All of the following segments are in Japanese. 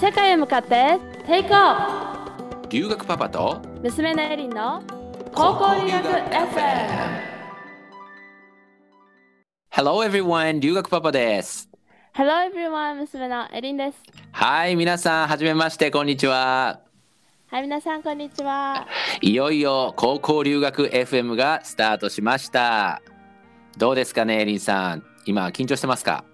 世界へ向かってテイクオフ。留学パパと娘のエリンの高校留学 FM Hello everyone 留学パパです。Hello everyone 娘のエリンです。はい皆さんはじめましてこんにちは。はい皆さんこんにちは。いよいよ高校留学 FM がスタートしました。どうですかねエリンさん。今緊張してますか？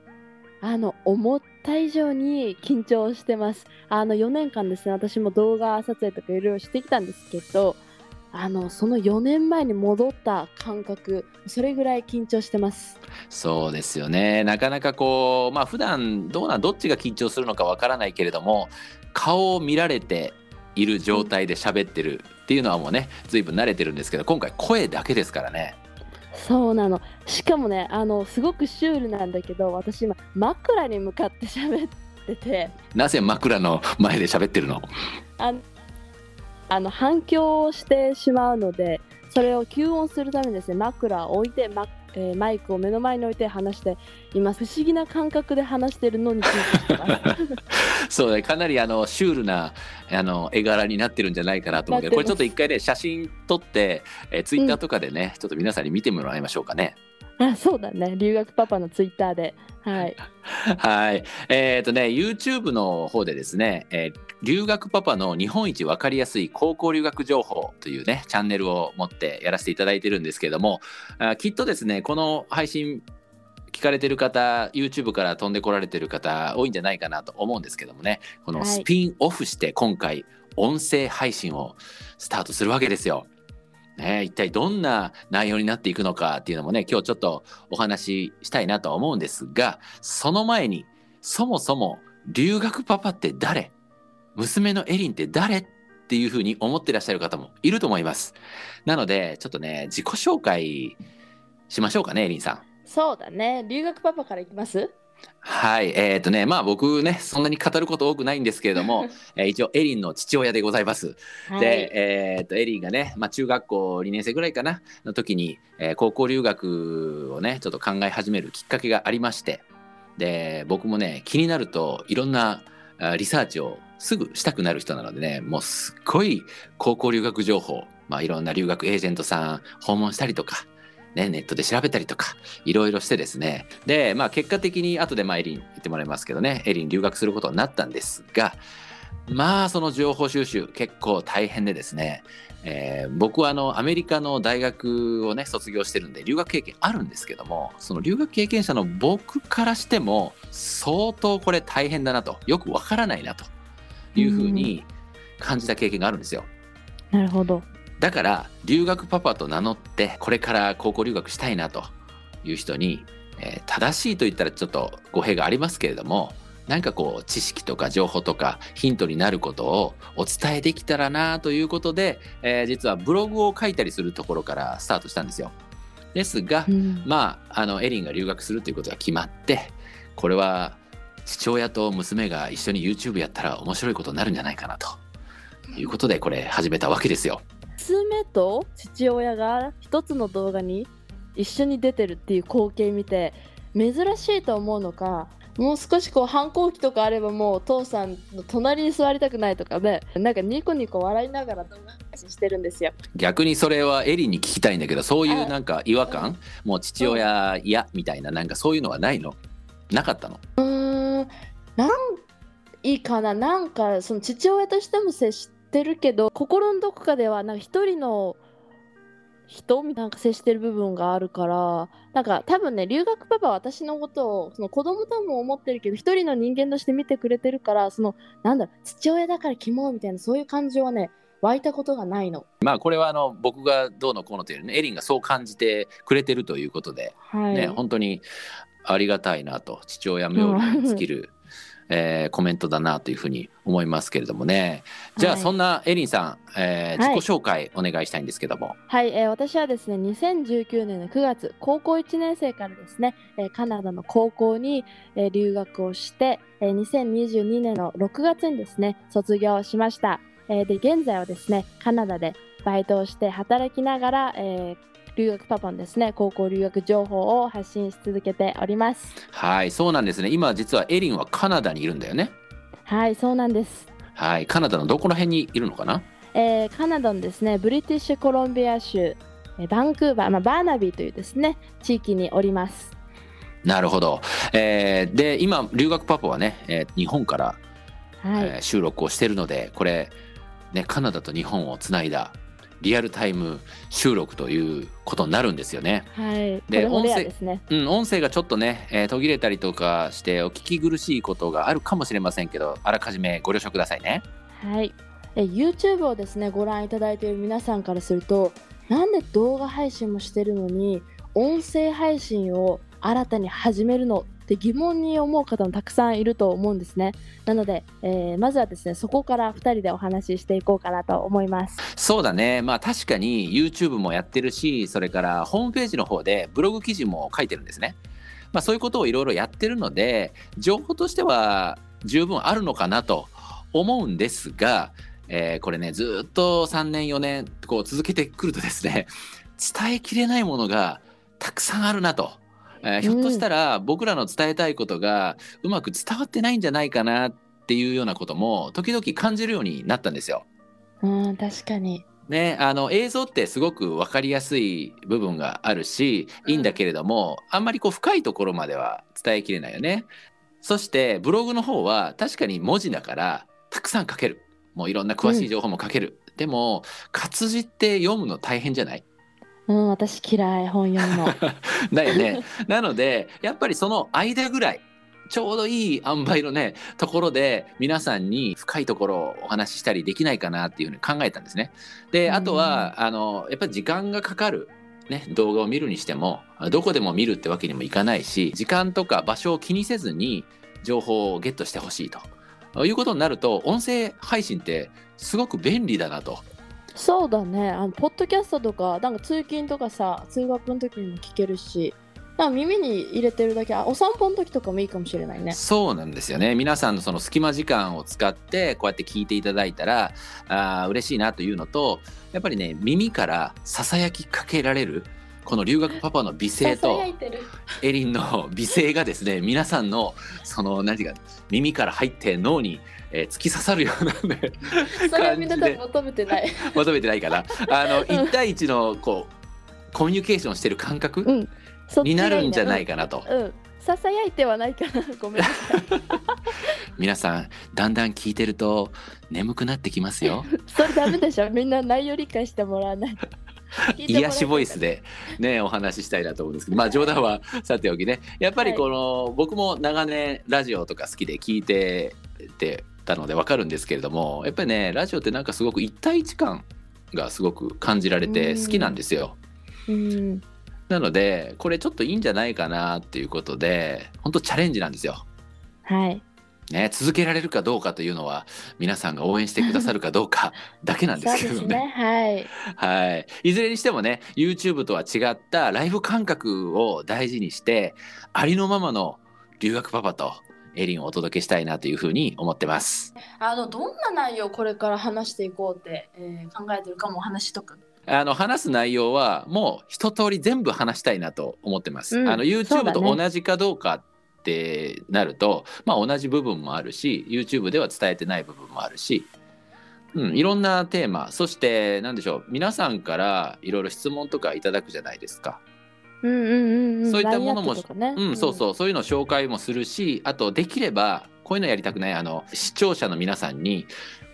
あの思った以上に緊張してます。あの4年間ですね私も動画撮影とかいろいろしてきたんですけどあのその4年前に戻った感覚それぐらい緊張してます。そうですよね。なかなかこうまあ普段どうなんどっちが緊張するのかわからないけれども顔を見られている状態で喋ってるっていうのはもうね随分慣れてるんですけど今回声だけですからね。そうなの。しかもねあのすごくシュールなんだけど私今枕に向かって喋ってて。なぜ枕の前で喋ってるの？ああの反響をしてしまうのでそれを吸音するためにですね枕を置いてマ,、えーマイクを目の前に置いて話しています。不思議な感覚で話してるのに緊張してます そうねかなりあのシュールなあの絵柄になってるんじゃないかなと思うけどこれちょっと一回ね写真撮って、えー、ツイッターとかでね、ちょっと皆さんに見てもらいましょうかね。あそうだね。留学パパのツイッターで。はい。はい。えっ、とね、YouTube の方でですね、えー留学パパの日本一わかりやすい高校留学情報というね、チャンネルを持ってやらせていただいてるんですけれども、あきっとですね、この配信聞かれてる方、YouTube から飛んでこられてる方多いんじゃないかなと思うんですけどもね、このはい。スピンオフして今回音声配信をスタートするわけですよ。ね、一体どんな内容になっていくのかっていうのもね今日ちょっとお話ししたいなとは思うんですがその前にそもそも留学パパって誰？娘のエリンって誰？っていうふうに思ってらっしゃる方もいると思います。なのでちょっとね自己紹介しましょうかねエリンさんそうだね。留学パパからいきます？はい。えっ、とねまあ僕ねそんなに語ること多くないんですけれども、えー一応エリンの父親でございます。はい。で、えーっとエリーがね、まあ、中学校2年生ぐらいかなの時に、えー高校留学をねちょっと考え始めるきっかけがありまして。で僕もね気になるといろんなあリサーチをすぐしたくなる人なのでねもうすっごい高校留学情報、まあ、いろんな留学エージェントさん訪問したりとか。ね、ネットで調べたりとかいろいろしてですね。で、まあ、結果的に後でまあエリン言ってもらいますけどね。エリン留学することになったんですがまあその情報収集結構大変でですね、えー僕はあのアメリカの大学をね卒業してるんで留学経験あるんですけどもその留学経験者の僕からしても相当これ大変だなとよくわからないなというふうに感じた経験があるんですよ。なるほどだから留学パパと名乗ってこれから高校留学したいなという人に、えー正しいと言ったらちょっと語弊がありますけれども何かこう知識とか情報とかヒントになることをお伝えできたらなということで、えー実はブログを書いたりするところからスタートしたんですよ。ですが、うんまああのエリンが留学するということが決まってこれは父親と娘が一緒に YouTube やったら面白いことになるんじゃないかなということでこれ始めたわけですよ。娘と父親が一つの動画に一緒に出てるっていう光景見て珍しいと思うのかもう少しこう反抗期とかあればもうお父さんの隣に座りたくないとかでなんかニコニコ笑いながら動画配信してるんですよ。逆にそれはエリンに聞きたいんだけどそういうあなんか違和感？もう父親嫌みたいななんかそういうのはないの？なかったの？うーん。なんいいかな？なんかその父親としても接してるけど心のどこかではなんか一人の人みたいななんか接してる部分があるからなんか多分ね留学パパは私のことをその子供とも思ってるけど一人の人間として見てくれてるからそのなんだろう父親だからキモいみたいなそういう感情はね湧いたことがないの。まあこれはあの僕がどうのこうのというよりねエリンがそう感じてくれてるということで、はい、ね本当にありがたいなと父親冥利に尽きる、えーコメントだなというふうに思いますけれどもね。じゃあはい。そんなエリンさん、えーはい。自己紹介お願いしたいんですけども、はい、えー私はですね2019年の9月高校1年生からですね、えーカナダの高校に、えー留学をして、えー2022年の6月にですね卒業しました、えーで現在はですねカナダでバイトをして働きながら、えー留学パパのですね。高校留学情報を発信し続けております。はいそうなんですね。今実はエリンはカナダにいるんだよね。はいそうなんです、はい、カナダのどこら辺にいるのかな？えーカナダのですねブリティッシュコロンビア州えーバンクーバー、まあ、バーナビーというですね地域におります。なるほど。えーで今留学パパはね、えー日本から、はい、えー収録をしてるのでこれ、ね、カナダと日本をつないだリアルタイム収録ということになるんですよね。はい、こで音声うん、音声がちょっとね、えー途切れたりとかしてお聞き苦しいことがあるかもしれませんけどあらかじめご了承くださいね。はい、え YouTube をですねご覧いただいている皆さんからするとなんで動画配信もしてるのに音声配信を新たに始めるのって疑問に思う方もたくさんいると思うんですねなので、えーまずはですねそこから2人でお話ししていこうかなと思いますそうだねまあ確かに YouTube もやってるしそれからホームページの方でブログ記事も書いてるんですね。まあ、そういうことをいろいろやってるので情報としては十分あるのかなと思うんですが、えーこれねずっと3年4年こう続けてくるとですね伝えきれないものがたくさんあるなと。えーひょっとしたら僕らの伝えたいことがうまく伝わってないんじゃないかなっていうようなことも時々感じるようになったんですよ。うん確かに。ね、あの映像ってすごく分かりやすい部分があるしいいんだけれども、あんまりこう深いところまでは伝えきれないよね。そしてブログの方は確かに文字だからたくさん書ける。もういろんな詳しい情報も書ける、でも活字って読むの大変じゃない？うん私嫌い本読むの だよね。なのでやっぱりその間ぐらいちょうどいい塩梅のねところで皆さんに深いところをお話ししたりできないかなっていうふうに考えたんですね。であとはあのやっぱり時間がかかる。ね、動画を見るにしてもどこでも見るってわけにもいかないし時間とか場所を気にせずに情報をゲットしてほしいということになると音声配信ってすごく便利だなとそうだね。あのポッドキャストとかなんか通勤とかさ通学の時にも聞けるしなんか耳に入れてるだけあお散歩の時とかもいいかもしれないね。そうなんですよね。皆さんのその隙間時間を使ってこうやって聞いていただいたらあ嬉しいなというのとやっぱりね耳からささやきかけられるこの留学パパの美声とエリンの美声がですね皆さんのその何ていうか耳から入って脳に、えー突き刺さるようなね それはみんな多分求めてない。求めてないかな。あの1対1のこうコミュニケーションしてる感覚うん。になるんじゃないかなと。うん、うんささやいてはないかな。ごめんなさい。皆さんだんだん聞いてると眠くなってきますよ。それダメでしょ。みんな内容理解してもらわない 癒しボイスでね。お話ししたいなと思うんですけど。まあ冗談はさておきね。やっぱりこの、僕も長年ラジオとか好きで聞いててたのでわかるんですけれどもやっぱりねラジオってなんかすごく一対一感がすごく感じられて好きなんですよ。うん。なのでこれちょっといいんじゃないかなっていうことで本当チャレンジなんですよ。はいね、続けられるかどうかというのは皆さんが応援してくださるかどうか だけなんですけどですねはいはい。いずれにしてもね、YouTube とは違ったライブ感覚を大事にして、ありのままの留学パパとエリンをお届けしたいなというふうに思ってます。あのどんな内容をこれから話していこうって、えー考えてるかもお話しとくあの話す内容はもう一通り全部話したいなと思ってます。うんあの YouTube と同じかどうかってなると、まあ同じ部分もあるし、YouTube では伝えてない部分もあるし、うん、いろんなテーマ、そして何でしょう、皆さんからいろいろ質問とかいただくじゃないですか。うんうんうんうん。そういったものもね。うん、そうそう、そういうの紹介もするし、あとできればこういうのやりたくないあの視聴者の皆さんに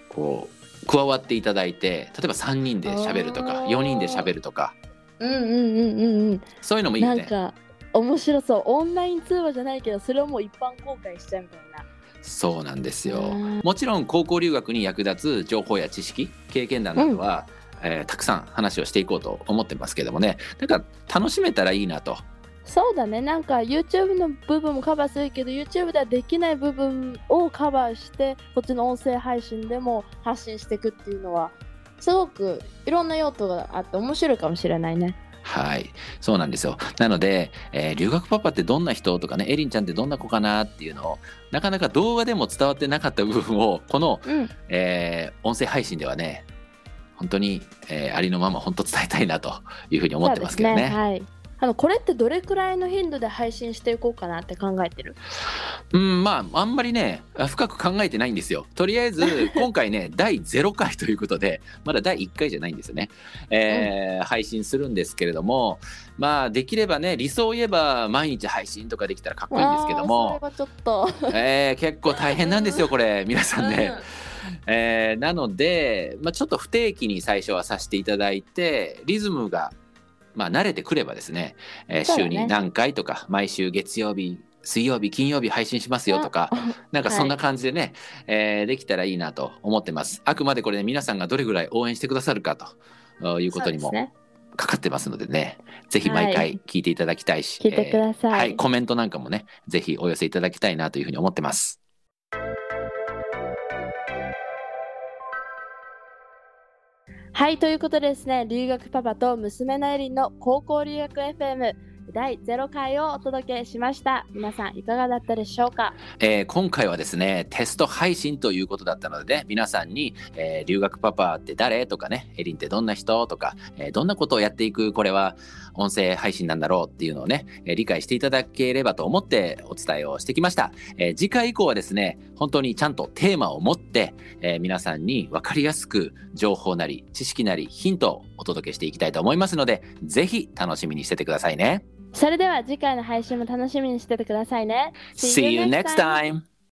こう加わっていただいて、例えば3人で喋るとか、あー。4人で喋るとか、うんうんうんうんうん。そういうのもいいよね。なんか面白そう。オンライン通話じゃないけどそれをもう一般公開しちゃうみたいな。そうなんですよ。うん。もちろん高校留学に役立つ情報や知識、経験談などは、えーたくさん話をしていこうと思ってますけどもね、なんか楽しめたらいいなと。そうだね。なんか YouTube の部分もカバーするけど YouTube ではできない部分をカバーしてこっちの音声配信でも発信していくっていうのはすごくいろんな用途があって面白いかもしれないねはい、そうなんですよ。なので、えー留学パパってどんな人とかね、エリンちゃんってどんな子かなっていうのを、なかなか動画でも伝わってなかった部分を、この、うんえー音声配信ではね、本当に、えーありのまま本当伝えたいなというふうに思ってますけどね。そうですはいあのこれってどれくらいの頻度で配信していこうかなって考えてる？うんまああんまりね深く考えてないんですよ。とりあえず 今回ね第0回ということでまだ第1回じゃないんですよね、えー配信するんですけれどもまあできればね理想を言えば毎日配信とかできたらかっこいいんですけども。それはちょっと。えー結構大変なんですよこれ。皆さんね。えーなので、まあ、ちょっと不定期に最初はさせていただいてリズムが、まあ、慣れてくればですね、えー週に何回とか毎週月曜日水曜日金曜日配信しますよとかあ なんかそんな感じでね、えーできたらいいなと思ってます。あくまでこれね皆さんがどれぐらい応援してくださるかということにもかかってますのでねぜひ毎は回い。聞いていただきたいし、聞いてください。えーはい、コメントなんかもねぜひお寄せいただきたいなというふうに思ってますはいということでですね留学パパと娘のエリンの高校留学 FM 第0回をお届けしました。皆さんいかがだったでしょうか？えー今回はですねテスト配信ということだったのでね皆さんに、えー留学パパって誰？とかねエリンってどんな人？とか、えーどんなことをやっていく？これは音声配信なんだろうっていうのをね、え理解していただければと思ってお伝えをしてきました、え次回以降はですね本当にちゃんとテーマを持って、え皆さんに分かりやすく情報なり知識なりヒントをお届けしていきたいと思いますのでぜひ楽しみにしててくださいね。それでは次回の配信も楽しみにしててくださいね See you next time!